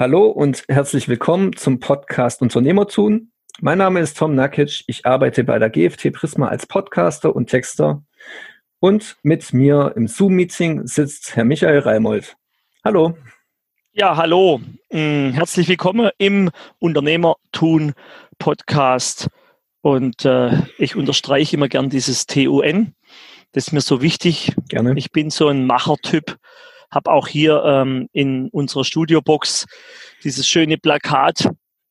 Hallo und herzlich willkommen zum Podcast Unternehmertun. Mein Name ist Tom Nakic. Ich arbeite bei der GFT Prisma als Podcaster und Texter. Und mit mir im Zoom-Meeting sitzt Herr Michael Reimold. Hallo. Ja, hallo. Mm, herzlich willkommen im Unternehmertun Podcast. Und äh, ich unterstreiche immer gern dieses TUN. Das ist mir so wichtig. Gerne. Ich bin so ein Machertyp habe auch hier ähm, in unserer Studiobox dieses schöne Plakat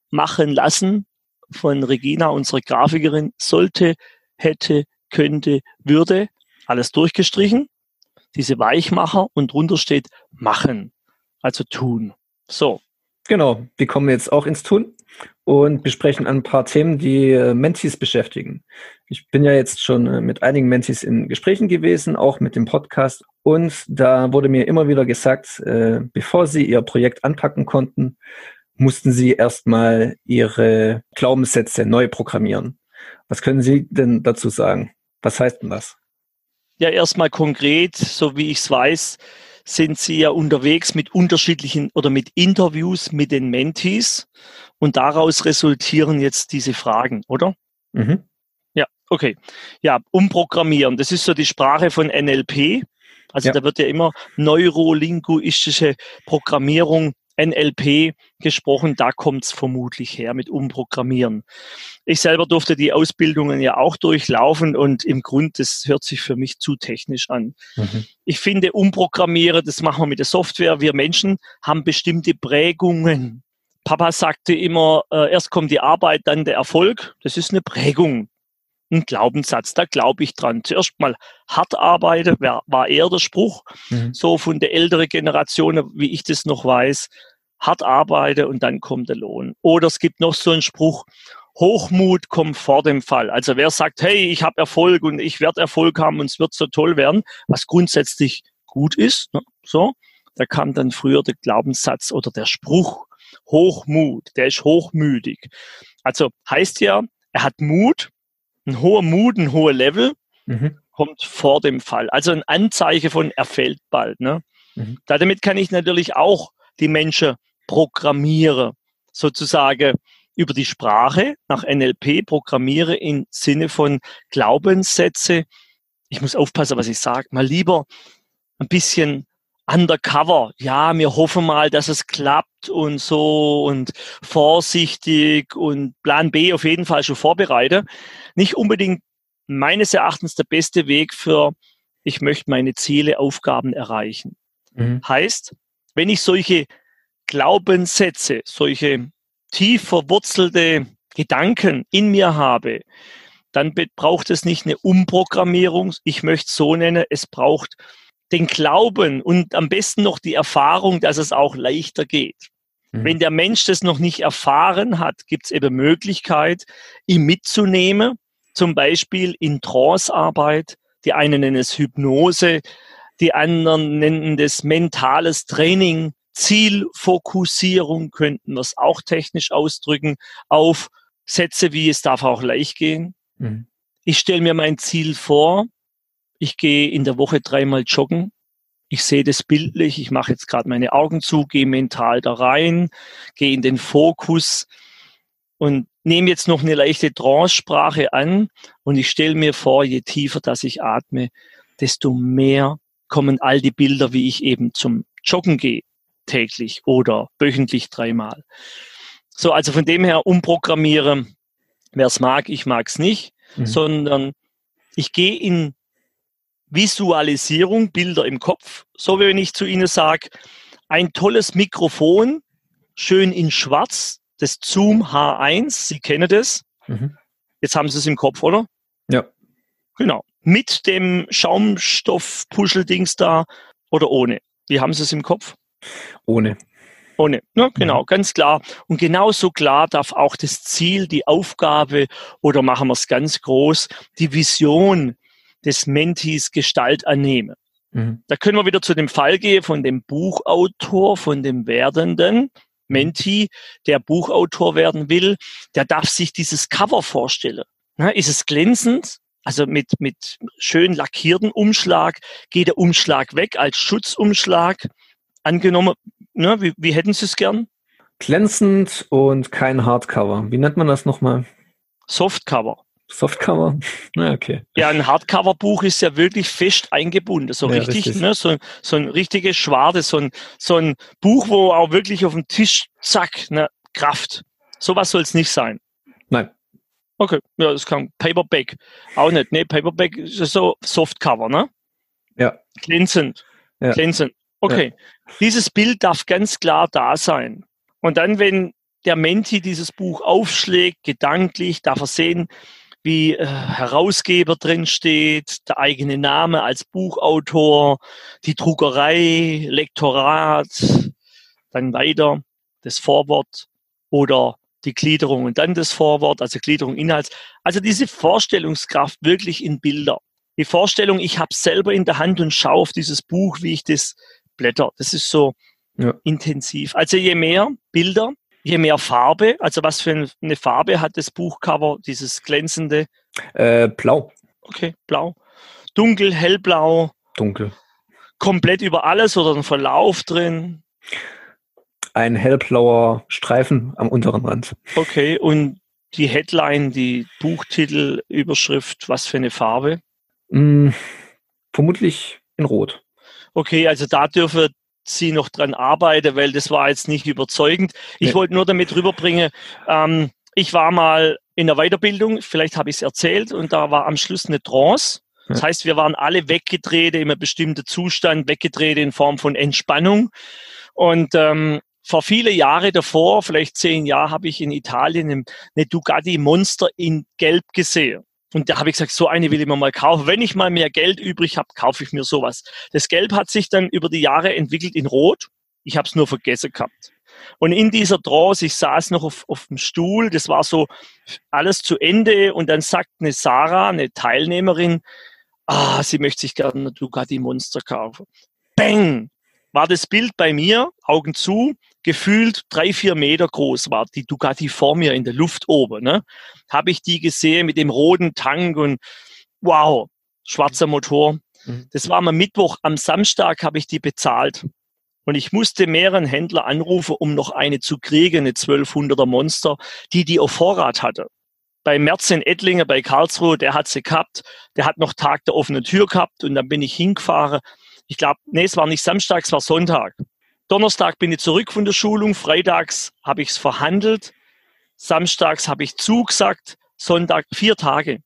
machen lassen von Regina, unserer Grafikerin. Sollte, hätte, könnte, würde. Alles durchgestrichen. Diese Weichmacher und drunter steht machen. Also tun. So. Genau. Wir kommen jetzt auch ins Tun und besprechen ein paar Themen, die äh, Mentis beschäftigen. Ich bin ja jetzt schon äh, mit einigen Mentis in Gesprächen gewesen, auch mit dem Podcast. Und da wurde mir immer wieder gesagt, äh, bevor sie ihr Projekt anpacken konnten, mussten sie erstmal ihre Glaubenssätze neu programmieren. Was können Sie denn dazu sagen? Was heißt denn das? Ja, erstmal konkret, so wie ich es weiß, sind Sie ja unterwegs mit unterschiedlichen oder mit Interviews mit den Mentees und daraus resultieren jetzt diese Fragen, oder? Mhm. Ja, okay. Ja, umprogrammieren. Das ist so die Sprache von NLP. Also ja. da wird ja immer neurolinguistische Programmierung NLP gesprochen, da kommt es vermutlich her mit Umprogrammieren. Ich selber durfte die Ausbildungen ja auch durchlaufen und im Grund, das hört sich für mich zu technisch an. Mhm. Ich finde, Umprogrammieren, das machen wir mit der Software. Wir Menschen haben bestimmte Prägungen. Papa sagte immer, äh, erst kommt die Arbeit, dann der Erfolg. Das ist eine Prägung ein Glaubenssatz, da glaube ich dran. Zuerst mal hart arbeiten, war eher der Spruch, mhm. so von der älteren Generation, wie ich das noch weiß, hart arbeiten und dann kommt der Lohn. Oder es gibt noch so einen Spruch, Hochmut kommt vor dem Fall. Also wer sagt, hey, ich habe Erfolg und ich werde Erfolg haben und es wird so toll werden, was grundsätzlich gut ist, ne? so, da kam dann früher der Glaubenssatz oder der Spruch, Hochmut, der ist hochmütig. Also heißt ja, er hat Mut, ein hoher Mut, ein hoher Level mhm. kommt vor dem Fall. Also ein Anzeichen von er fällt bald. Ne? Mhm. Damit kann ich natürlich auch die Menschen programmieren, sozusagen über die Sprache nach NLP programmiere im Sinne von Glaubenssätze. Ich muss aufpassen, was ich sage. Mal lieber ein bisschen undercover. Ja, wir hoffen mal, dass es klappt und so und vorsichtig und Plan B auf jeden Fall schon vorbereite. Nicht unbedingt meines Erachtens der beste Weg für, ich möchte meine Ziele, Aufgaben erreichen. Mhm. Heißt, wenn ich solche Glaubenssätze, solche tief verwurzelte Gedanken in mir habe, dann braucht es nicht eine Umprogrammierung. Ich möchte es so nennen, es braucht den Glauben und am besten noch die Erfahrung, dass es auch leichter geht. Mhm. Wenn der Mensch das noch nicht erfahren hat, gibt es eben Möglichkeit, ihn mitzunehmen, zum Beispiel in Trancearbeit. Die einen nennen es Hypnose, die anderen nennen das mentales Training, Zielfokussierung könnten wir es auch technisch ausdrücken, auf Sätze wie es darf auch leicht gehen. Mhm. Ich stelle mir mein Ziel vor, ich gehe in der Woche dreimal joggen. Ich sehe das bildlich. Ich mache jetzt gerade meine Augen zu, gehe mental da rein, gehe in den Fokus und nehme jetzt noch eine leichte Trance-Sprache an und ich stelle mir vor, je tiefer dass ich atme, desto mehr kommen all die Bilder, wie ich eben zum Joggen gehe, täglich oder wöchentlich dreimal. So, also von dem her umprogrammieren, wer es mag, ich mag es nicht, mhm. sondern ich gehe in Visualisierung, Bilder im Kopf. So wie wenn ich zu Ihnen sage, ein tolles Mikrofon, schön in schwarz, das Zoom H1, Sie kennen das. Mhm. Jetzt haben Sie es im Kopf, oder? Ja. Genau. Mit dem Schaumstoff-Puscheldings da oder ohne? Wie haben Sie es im Kopf? Ohne. Ohne, ja, genau, mhm. ganz klar. Und genauso klar darf auch das Ziel, die Aufgabe oder machen wir es ganz groß, die Vision, des Mentis Gestalt annehme. Mhm. Da können wir wieder zu dem Fall gehen von dem Buchautor, von dem werdenden Menti, der Buchautor werden will. Der darf sich dieses Cover vorstellen. Na, ist es glänzend? Also mit, mit schön lackierten Umschlag geht der Umschlag weg als Schutzumschlag. Angenommen, ne, wie, wie hätten Sie es gern? glänzend und kein Hardcover. Wie nennt man das nochmal? Softcover. Softcover? Na, okay. Ja, ein Hardcover-Buch ist ja wirklich fest eingebunden. So ja, richtig, richtig. Ne, so, so ein richtiges Schwarte, so ein, so ein Buch, wo auch wirklich auf dem Tisch, zack, ne, Kraft. Sowas soll es nicht sein. Nein. Okay, ja, das kann Paperback. Auch nicht. Nee, Paperback ist so Softcover, ne? Ja. Glänzend. Ja. Glänzend. Okay. Ja. Dieses Bild darf ganz klar da sein. Und dann, wenn der Menti dieses Buch aufschlägt, gedanklich, darf er sehen, wie äh, Herausgeber drin steht, der eigene Name als Buchautor, die Druckerei, Lektorat, dann weiter das Vorwort oder die Gliederung und dann das Vorwort, also Gliederung Inhalts. Also diese Vorstellungskraft wirklich in Bilder. Die Vorstellung, ich habe selber in der Hand und schaue auf dieses Buch, wie ich das blätter. Das ist so ja. intensiv. Also je mehr Bilder, je mehr Farbe, also was für eine Farbe hat das Buchcover, dieses glänzende? Äh, blau. Okay, blau. Dunkel, hellblau. Dunkel. Komplett über alles oder ein Verlauf drin? Ein hellblauer Streifen am unteren Rand. Okay, und die Headline, die Buchtitel, Überschrift, was für eine Farbe? Hm, vermutlich in Rot. Okay, also da dürfen sie noch dran arbeiten, weil das war jetzt nicht überzeugend. Ich wollte nur damit rüberbringen, ähm, ich war mal in der Weiterbildung, vielleicht habe ich es erzählt, und da war am Schluss eine Trance. Das heißt, wir waren alle weggedreht in einem bestimmten Zustand, weggedreht in Form von Entspannung. Und ähm, vor viele Jahre davor, vielleicht zehn Jahre, habe ich in Italien eine Dugatti Monster in Gelb gesehen. Und da habe ich gesagt, so eine will ich mir mal kaufen. Wenn ich mal mehr Geld übrig habe, kaufe ich mir sowas. Das Gelb hat sich dann über die Jahre entwickelt in Rot. Ich habe es nur vergessen gehabt. Und in dieser Trance, ich saß noch auf, auf dem Stuhl, das war so alles zu Ende und dann sagt eine Sarah, eine Teilnehmerin, ah, sie möchte sich gerne eine Ducati Monster kaufen. Bang! War das Bild bei mir, Augen zu, gefühlt drei, vier Meter groß war die Ducati vor mir in der Luft oben. Ne? Habe ich die gesehen mit dem roten Tank und wow, schwarzer Motor. Mhm. Das war am Mittwoch. Am Samstag habe ich die bezahlt. Und ich musste mehreren Händler anrufen, um noch eine zu kriegen, eine 1200er Monster, die die auf Vorrat hatte. Bei Merz in Ettlinger, bei Karlsruhe, der hat sie gehabt. Der hat noch Tag der offenen Tür gehabt und dann bin ich hingefahren. Ich glaube, nee, es war nicht Samstag, es war Sonntag. Donnerstag bin ich zurück von der Schulung, freitags habe ich es verhandelt, samstags habe ich zugesagt, Sonntag vier Tage.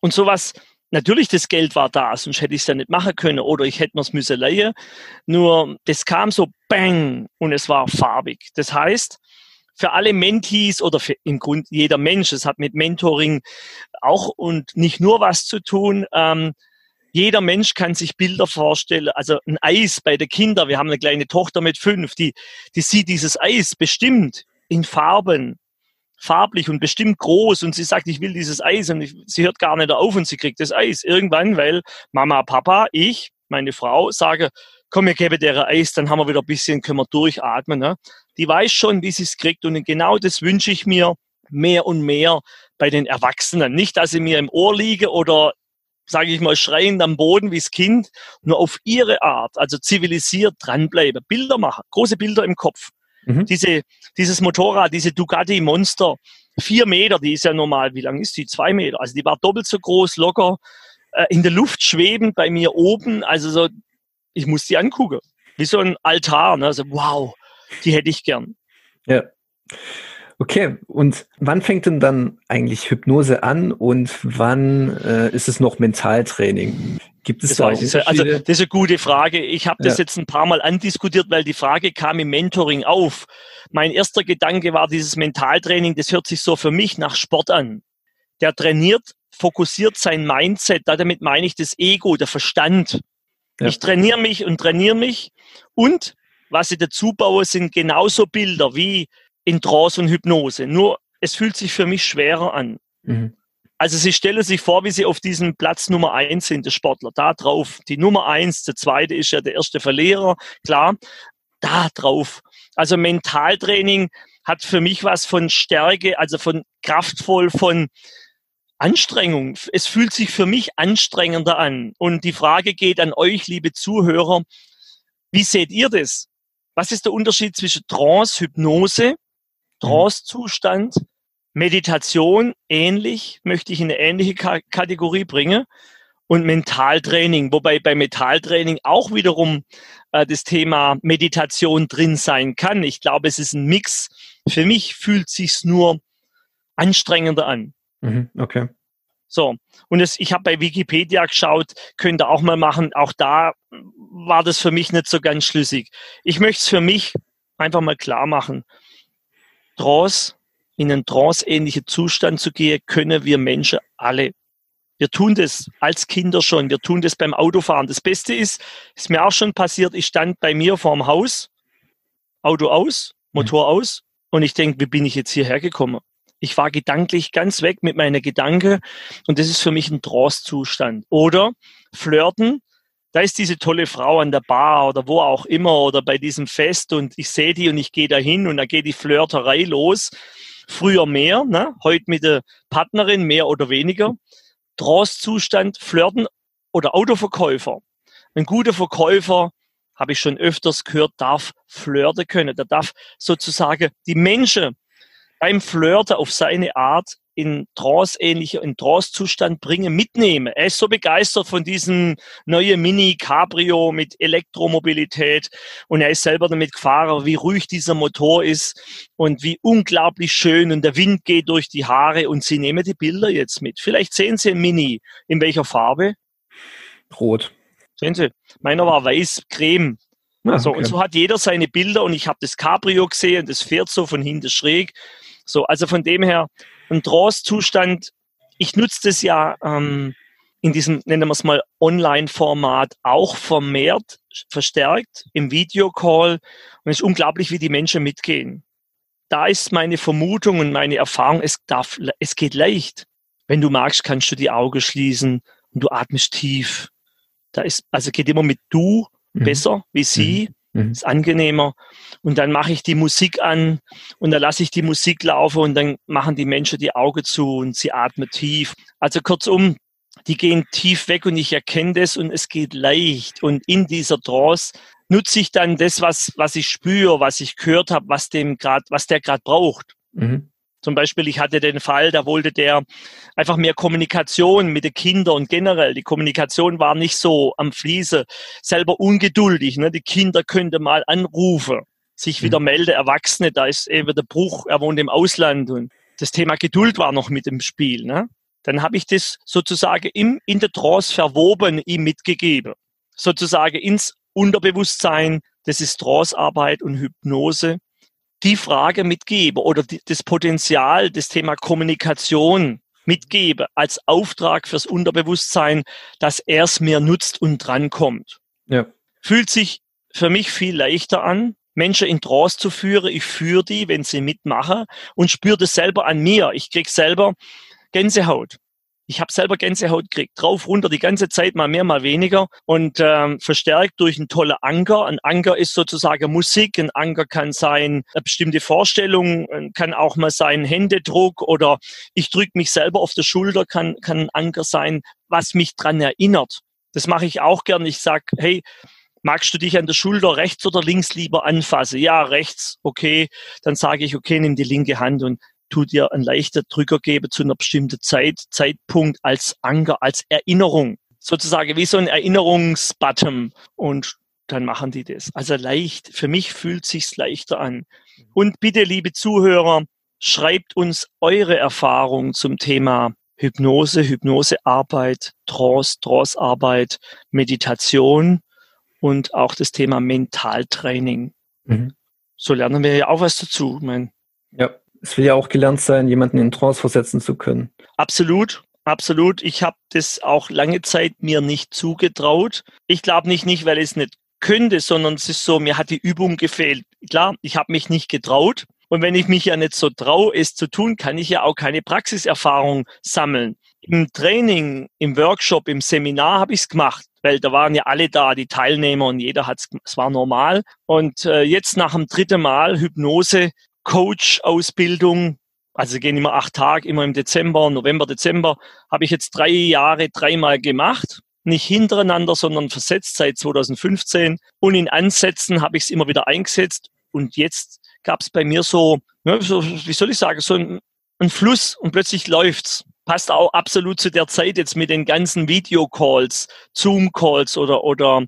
Und sowas, natürlich das Geld war da, sonst hätte ich es ja nicht machen können oder ich hätte mir es müssen leihen. Nur das kam so bang und es war farbig. Das heißt, für alle Mentees oder für im Grunde jeder Mensch, es hat mit Mentoring auch und nicht nur was zu tun, ähm, jeder Mensch kann sich Bilder vorstellen. Also ein Eis bei den Kindern. Wir haben eine kleine Tochter mit fünf, die, die sieht dieses Eis bestimmt in Farben, farblich und bestimmt groß und sie sagt, ich will dieses Eis und ich, sie hört gar nicht auf und sie kriegt das Eis irgendwann, weil Mama, Papa, ich, meine Frau sage, komm, wir geben der Eis, dann haben wir wieder ein bisschen, können wir durchatmen. Ne? Die weiß schon, wie sie es kriegt und genau das wünsche ich mir mehr und mehr bei den Erwachsenen. Nicht, dass sie mir im Ohr liege oder sage ich mal, schreiend am Boden wie das Kind, nur auf ihre Art, also zivilisiert dranbleiben, Bilder machen, große Bilder im Kopf. Mhm. Diese, dieses Motorrad, diese Ducati Monster, vier Meter, die ist ja normal, wie lang ist die? Zwei Meter. Also die war doppelt so groß, locker, äh, in der Luft schwebend bei mir oben. Also so, ich muss die angucken. Wie so ein Altar. Ne? Also, wow, die hätte ich gern. Ja. Okay, und wann fängt denn dann eigentlich Hypnose an und wann äh, ist es noch Mentaltraining? Gibt es das da Unterschiede? Also das ist eine gute Frage. Ich habe das ja. jetzt ein paar Mal andiskutiert, weil die Frage kam im Mentoring auf. Mein erster Gedanke war dieses Mentaltraining, das hört sich so für mich nach Sport an. Der trainiert, fokussiert sein Mindset, damit meine ich das Ego, der Verstand. Ja. Ich trainiere mich und trainiere mich und was ich dazu baue, sind genauso Bilder wie in Trance und Hypnose. Nur es fühlt sich für mich schwerer an. Mhm. Also Sie stellen sich vor, wie Sie auf diesem Platz Nummer eins sind, der Sportler. Da drauf, die Nummer eins, der zweite ist ja der erste Verlierer, klar. Da drauf. Also Mentaltraining hat für mich was von Stärke, also von kraftvoll, von Anstrengung. Es fühlt sich für mich anstrengender an. Und die Frage geht an euch, liebe Zuhörer, wie seht ihr das? Was ist der Unterschied zwischen Trance, Hypnose Trance-Zustand, Meditation ähnlich, möchte ich in eine ähnliche K Kategorie bringen und Mentaltraining, wobei bei Mentaltraining auch wiederum äh, das Thema Meditation drin sein kann. Ich glaube, es ist ein Mix. Für mich fühlt sich's nur anstrengender an. Mhm, okay. So, und es, ich habe bei Wikipedia geschaut, könnt ihr auch mal machen. Auch da war das für mich nicht so ganz schlüssig. Ich möchte es für mich einfach mal klar machen. Trance, in einen trance-ähnlichen Zustand zu gehen, können wir Menschen alle. Wir tun das als Kinder schon. Wir tun das beim Autofahren. Das Beste ist, ist mir auch schon passiert, ich stand bei mir vorm Haus, Auto aus, Motor aus, und ich denke, wie bin ich jetzt hierher gekommen? Ich war gedanklich ganz weg mit meiner Gedanke und das ist für mich ein Trance-Zustand. Oder flirten, da ist diese tolle Frau an der Bar oder wo auch immer oder bei diesem Fest und ich sehe die und ich gehe dahin und da geht die Flirterei los. Früher mehr, ne? heute mit der Partnerin mehr oder weniger. Trance-Zustand, Flirten oder Autoverkäufer. Ein guter Verkäufer, habe ich schon öfters gehört, darf flirten können. Der darf sozusagen die Menschen beim Flirten auf seine Art in Trance-ähnlicher, in Trance-Zustand bringen, mitnehmen. Er ist so begeistert von diesem neuen Mini Cabrio mit Elektromobilität und er ist selber damit gefahren, wie ruhig dieser Motor ist und wie unglaublich schön und der Wind geht durch die Haare und sie nehmen die Bilder jetzt mit. Vielleicht sehen Sie ein Mini. In welcher Farbe? Rot. Sehen Sie, meiner war weiß, creme. Ah, so, okay. Und so hat jeder seine Bilder und ich habe das Cabrio gesehen, das fährt so von hinten schräg so, also von dem her, ein Trance-Zustand, ich nutze das ja ähm, in diesem, nennen wir es mal, Online-Format auch vermehrt, verstärkt im Videocall. Und es ist unglaublich, wie die Menschen mitgehen. Da ist meine Vermutung und meine Erfahrung, es, darf, es geht leicht. Wenn du magst, kannst du die Augen schließen und du atmest tief. Da ist, also geht immer mit du mhm. besser wie sie. Mhm. Mhm. Ist angenehmer. Und dann mache ich die Musik an und dann lasse ich die Musik laufen und dann machen die Menschen die Augen zu und sie atmen tief. Also kurzum, die gehen tief weg und ich erkenne das und es geht leicht. Und in dieser Trance nutze ich dann das, was, was ich spüre, was ich gehört habe, was dem grad, was der gerade braucht. Mhm. Zum Beispiel, ich hatte den Fall, da wollte der einfach mehr Kommunikation mit den Kindern und generell. Die Kommunikation war nicht so am Fließe, selber ungeduldig. Ne? Die Kinder könnte mal anrufen, sich wieder mhm. melden, Erwachsene, da ist eben der Bruch, er wohnt im Ausland und das Thema Geduld war noch mit im Spiel. Ne? Dann habe ich das sozusagen im, in der Trance verwoben ihm mitgegeben. Sozusagen ins Unterbewusstsein, das ist Trance-Arbeit und Hypnose die Frage mitgebe oder die, das Potenzial, das Thema Kommunikation mitgebe als Auftrag fürs Unterbewusstsein, dass er es mir nutzt und drankommt. Ja. Fühlt sich für mich viel leichter an, Menschen in Trance zu führen. Ich führe die, wenn sie mitmachen und spüre das selber an mir. Ich krieg selber Gänsehaut ich habe selber Gänsehaut gekriegt, drauf, runter, die ganze Zeit, mal mehr, mal weniger und ähm, verstärkt durch einen tollen Anker. Ein Anker ist sozusagen Musik, ein Anker kann sein eine bestimmte Vorstellung, äh, kann auch mal sein Händedruck oder ich drücke mich selber auf der Schulter, kann, kann ein Anker sein, was mich dran erinnert. Das mache ich auch gern. Ich sag, hey, magst du dich an der Schulter rechts oder links lieber anfassen? Ja, rechts, okay. Dann sage ich, okay, nimm die linke Hand und tu dir einen leichten Drücker geben zu einer bestimmten Zeit, Zeitpunkt als Anker, als Erinnerung. Sozusagen wie so ein Erinnerungsbutton. Und dann machen die das. Also leicht, für mich fühlt sich's leichter an. Und bitte, liebe Zuhörer, schreibt uns eure Erfahrungen zum Thema Hypnose, Hypnosearbeit, Trance, Trancearbeit, Meditation und auch das Thema Mentaltraining. Mhm. So lernen wir ja auch was dazu. Ich mein, ja. Es will ja auch gelernt sein, jemanden in Trance versetzen zu können. Absolut, absolut. Ich habe das auch lange Zeit mir nicht zugetraut. Ich glaube nicht, nicht, weil ich es nicht könnte, sondern es ist so, mir hat die Übung gefehlt. Klar, ich habe mich nicht getraut. Und wenn ich mich ja nicht so traue, es zu tun, kann ich ja auch keine Praxiserfahrung sammeln. Im Training, im Workshop, im Seminar habe ich es gemacht, weil da waren ja alle da, die Teilnehmer und jeder hat es war normal. Und äh, jetzt nach dem dritten Mal Hypnose Coach-Ausbildung, also gehen immer acht Tage, immer im Dezember, November, Dezember, habe ich jetzt drei Jahre dreimal gemacht. Nicht hintereinander, sondern versetzt seit 2015. Und in Ansätzen habe ich es immer wieder eingesetzt. Und jetzt gab es bei mir so, ja, so, wie soll ich sagen, so ein, ein Fluss und plötzlich läuft's passt auch absolut zu der Zeit jetzt mit den ganzen Videocalls, Zoom-Calls oder, oder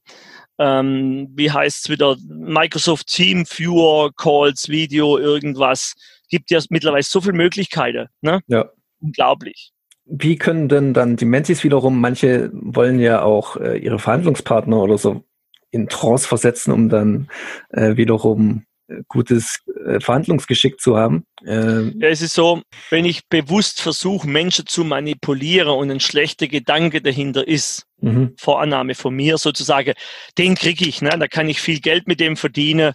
ähm, wie heißt's wieder, Microsoft Team Viewer Calls, Video, irgendwas. Gibt ja mittlerweile so viele Möglichkeiten. Ne? Ja. Unglaublich. Wie können denn dann die Mentis wiederum, manche wollen ja auch äh, ihre Verhandlungspartner oder so in Trance versetzen, um dann äh, wiederum gutes äh, Verhandlungsgeschick zu haben. Ähm ja, es ist so, wenn ich bewusst versuche, Menschen zu manipulieren und ein schlechter Gedanke dahinter ist, mhm. Vorannahme von mir sozusagen, den kriege ich, ne? da kann ich viel Geld mit dem verdienen.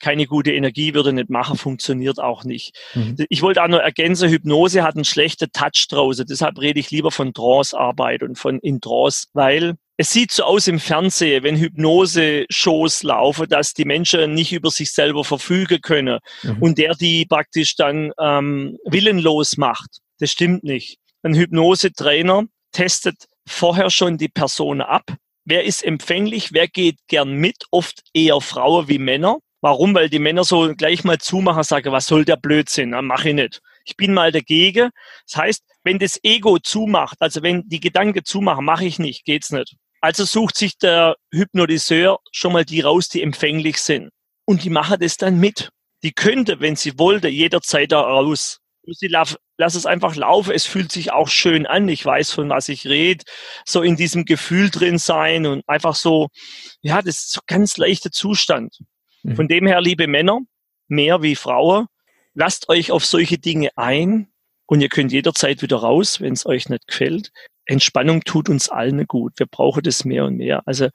Keine gute Energie würde nicht machen, funktioniert auch nicht. Mhm. Ich wollte auch noch ergänzen, Hypnose hat einen schlechten Touch draußen. Deshalb rede ich lieber von Trance-Arbeit und von in Trance, weil es sieht so aus im Fernsehen, wenn Hypnose-Shows laufen, dass die Menschen nicht über sich selber verfügen können mhm. und der die praktisch dann ähm, willenlos macht. Das stimmt nicht. Ein Hypnose-Trainer testet vorher schon die Person ab. Wer ist empfänglich? Wer geht gern mit? Oft eher Frauen wie Männer. Warum? Weil die Männer so gleich mal zumachen, sagen, was soll der Blödsinn? Na, mach ich nicht. Ich bin mal dagegen. Das heißt, wenn das Ego zumacht, also wenn die Gedanken zumachen, mache ich nicht, geht's nicht. Also sucht sich der Hypnotiseur schon mal die raus, die empfänglich sind. Und die machen das dann mit. Die könnte, wenn sie wollte, jederzeit da raus. Sie lass, es einfach laufen. Es fühlt sich auch schön an. Ich weiß, von was ich rede. So in diesem Gefühl drin sein und einfach so, ja, das ist so ganz leichter Zustand. Mhm. Von dem her, liebe Männer, mehr wie Frauen, lasst euch auf solche Dinge ein und ihr könnt jederzeit wieder raus, wenn es euch nicht gefällt. Entspannung tut uns allen gut. Wir brauchen das mehr und mehr. Also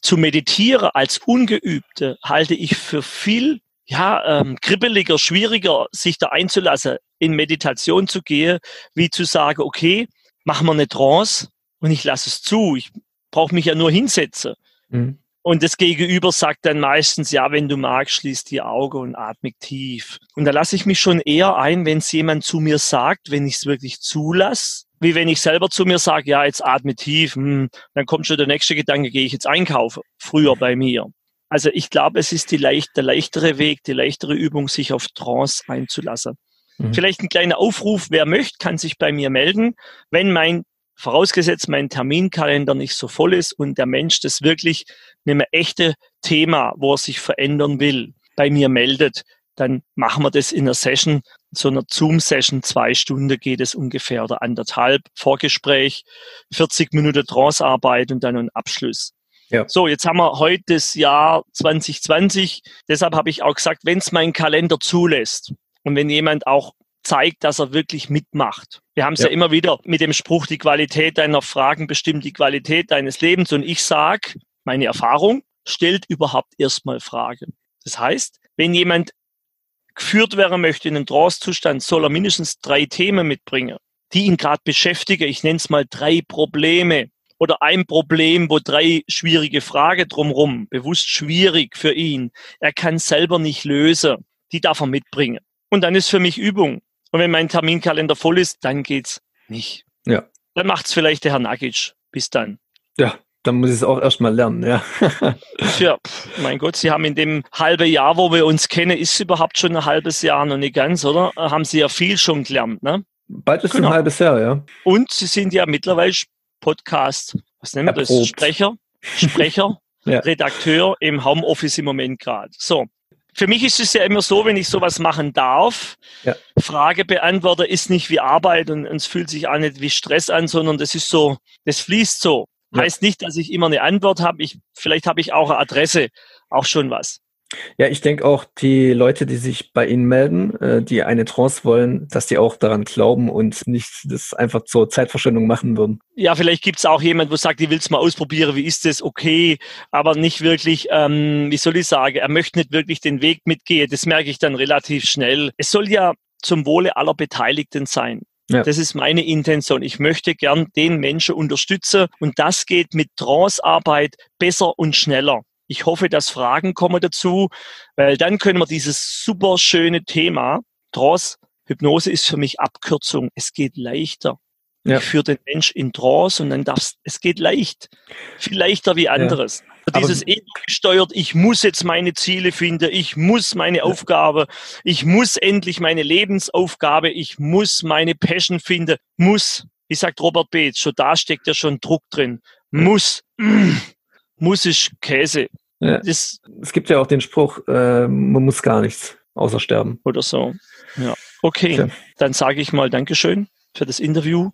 zu meditieren als Ungeübte halte ich für viel ja, ähm, kribbeliger, schwieriger, sich da einzulassen, in Meditation zu gehen, wie zu sagen, okay, machen wir eine Trance und ich lasse es zu. Ich brauche mich ja nur hinsetzen. Mhm. Und das Gegenüber sagt dann meistens, ja, wenn du magst, schließ die Augen und atme tief. Und da lasse ich mich schon eher ein, wenn es jemand zu mir sagt, wenn ich es wirklich zulasse, wie wenn ich selber zu mir sage, ja, jetzt atme tief, hm, dann kommt schon der nächste Gedanke, gehe ich jetzt einkaufen, früher bei mir. Also ich glaube, es ist die leicht, der leichtere Weg, die leichtere Übung, sich auf Trance einzulassen. Mhm. Vielleicht ein kleiner Aufruf, wer möchte, kann sich bei mir melden. Wenn mein, vorausgesetzt mein Terminkalender nicht so voll ist und der Mensch das wirklich mit einem echten Thema, wo er sich verändern will, bei mir meldet, dann machen wir das in einer Session, so einer Zoom-Session, zwei Stunden geht es ungefähr oder anderthalb, Vorgespräch, 40 Minuten Trancearbeit und dann ein Abschluss. Ja. So, jetzt haben wir heute das Jahr 2020. Deshalb habe ich auch gesagt, wenn es mein Kalender zulässt und wenn jemand auch zeigt, dass er wirklich mitmacht. Wir haben es ja. ja. immer wieder mit dem Spruch, die Qualität deiner Fragen bestimmt die Qualität deines Lebens. Und ich sage, meine Erfahrung stellt überhaupt erstmal Fragen. Das heißt, wenn jemand geführt werden möchte in den Trance-Zustand, soll er mindestens drei Themen mitbringen, die ihn gerade beschäftigen. Ich nenne es mal drei Probleme oder ein Problem, wo drei schwierige Fragen drumherum, bewusst schwierig für ihn. Er kann selber nicht lösen. Die darf er mitbringen. Und dann ist für mich Übung. Und wenn mein Terminkalender voll ist, dann geht's nicht. Ja. Dann macht's vielleicht der Herr Nagic. Bis dann. Ja, dann muss ich es auch erstmal lernen, ja. ja, mein Gott, Sie haben in dem halben Jahr, wo wir uns kennen, ist überhaupt schon ein halbes Jahr noch nicht ganz, oder? Haben Sie ja viel schon gelernt, ne? Bald ist genau. ein halbes Jahr, ja. Und Sie sind ja mittlerweile Podcast, was nennen wir Erprobt. das? Sprecher, Sprecher, ja. Redakteur im Homeoffice im Moment gerade. So. Für mich ist es ja immer so, wenn ich sowas machen darf, ja. Frage beantworten ist nicht wie Arbeit und, und es fühlt sich auch nicht wie Stress an, sondern das ist so, das fließt so. Heißt nicht, dass ich immer eine Antwort habe. Ich, vielleicht habe ich auch eine Adresse, auch schon was. Ja, ich denke auch, die Leute, die sich bei Ihnen melden, äh, die eine Trance wollen, dass die auch daran glauben und nicht das einfach zur Zeitverschwendung machen würden. Ja, vielleicht gibt es auch jemand, wo sagt, ich will es mal ausprobieren, wie ist das, okay, aber nicht wirklich, ähm, wie soll ich sagen, er möchte nicht wirklich den Weg mitgehen. Das merke ich dann relativ schnell. Es soll ja zum Wohle aller Beteiligten sein. Ja. Das ist meine Intention. Ich möchte gern den Menschen unterstützen und das geht mit Trance-Arbeit besser und schneller. Ich hoffe, dass Fragen kommen dazu, weil dann können wir dieses super schöne Thema Trance, Hypnose ist für mich Abkürzung. Es geht leichter. Ja. Ich führe den Mensch in Trance und dann darfst, es geht leicht. Viel leichter wie anderes. Ja. Dieses Ego gesteuert, ich muss jetzt meine Ziele finden, ich muss meine Aufgabe, ich muss endlich meine Lebensaufgabe, ich muss meine Passion finden, muss. Wie sagt Robert Beetz, schon da steckt ja schon Druck drin. Muss. Muss ist Käse. Ja. Das, es gibt ja auch den Spruch, äh, man muss gar nichts außer sterben. Oder so. Ja. Okay, ja. dann sage ich mal Dankeschön für das Interview.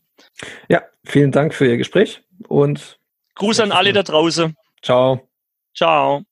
Ja, vielen Dank für Ihr Gespräch und Gruß an alle da draußen. Ciao. Ciao.